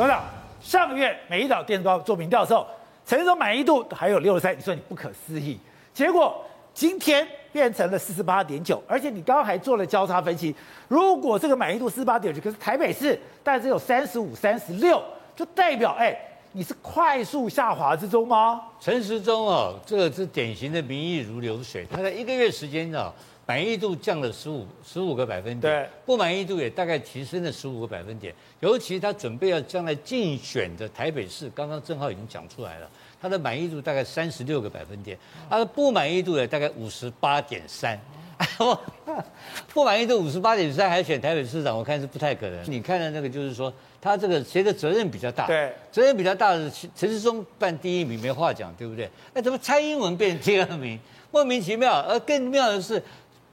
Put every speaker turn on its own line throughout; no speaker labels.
董事长，上个月美丽岛电子报做民调的时候，陈总满意度还有六十三，你说你不可思议，结果今天变成了四十八点九，而且你刚刚还做了交叉分析，如果这个满意度四十八点九，可是台北市但只有三十五、三十六，就代表哎，你是快速下滑之中吗？
陈时中哦，这个是典型的民意如流水，他在一个月时间哦。满意度降了十五十五个百分点，对，不满意度也大概提升了十五个百分点。尤其他准备要将来竞选的台北市，刚刚正浩已经讲出来了，他的满意度大概三十六个百分点，他的不满意度也大概五十八点三。不满意度五十八点三还选台北市长，我看是不太可能。你看的那个就是说，他这个谁的责任比较大？
对，
责任比较大的陈世忠办第一名没话讲，对不对？那怎么蔡英文变第二名？莫名其妙。而更妙的是。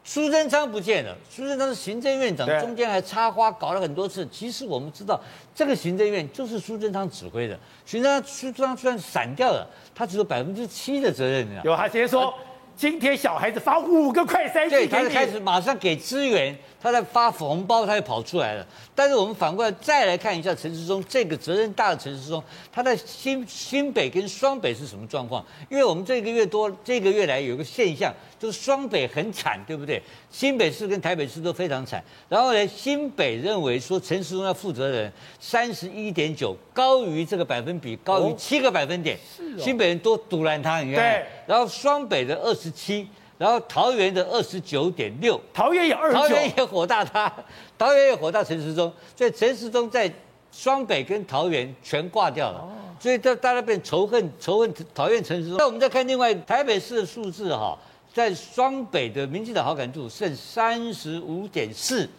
苏贞昌不见了，苏贞昌是行政院长，中间还插花搞了很多次。其实我们知道，这个行政院就是苏贞昌指挥的。苏贞昌苏贞昌虽然散掉了，他只有百分之七的责任。
有他直接说，今天小孩子发五个快筛剂，
对，他就开始马上给资源。他在发红包，他就跑出来了。但是我们反过来再来看一下陈时中这个责任大的陈时中，他在新新北跟双北是什么状况？因为我们这个月多这个月来有个现象，就是双北很惨，对不对？新北市跟台北市都非常惨。然后呢，新北认为说陈时中要负责人三十一点九，高于这个百分比，高于七个百分点。是哦。新北人多堵拦他，你看。对。然后双北的二十七。然后桃园的二十九点六，
桃园也二十九，
桃园也火大他，桃园也火大陈时中，所以陈时中在双北跟桃园全挂掉了，所以大大家变仇恨仇恨讨厌陈时中。那我们再看另外台北市的数字哈，在双北的民进党好感度剩三十五点四，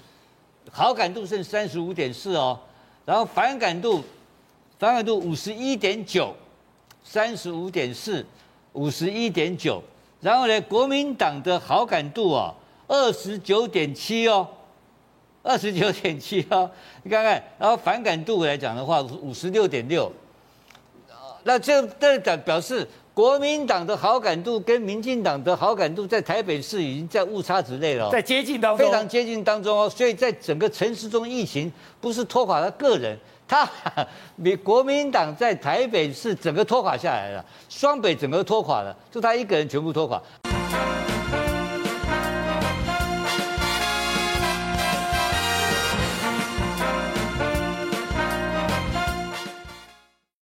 好感度剩三十五点四哦，然后反感度反感度五十一点九，三十五点四，五十一点九。然后呢，国民党的好感度啊，二十九点七哦，二十九点七哦，你看看，然后反感度来讲的话，五十六点六，那这这表表示国民党的好感度跟民进党的好感度在台北市已经在误差之内了，
在接近当中，
非常接近当中哦，所以在整个城市中疫情不是拖垮他个人。他比 国民党在台北市整个拖垮下来了，双北整个拖垮了，就他一个人全部拖垮。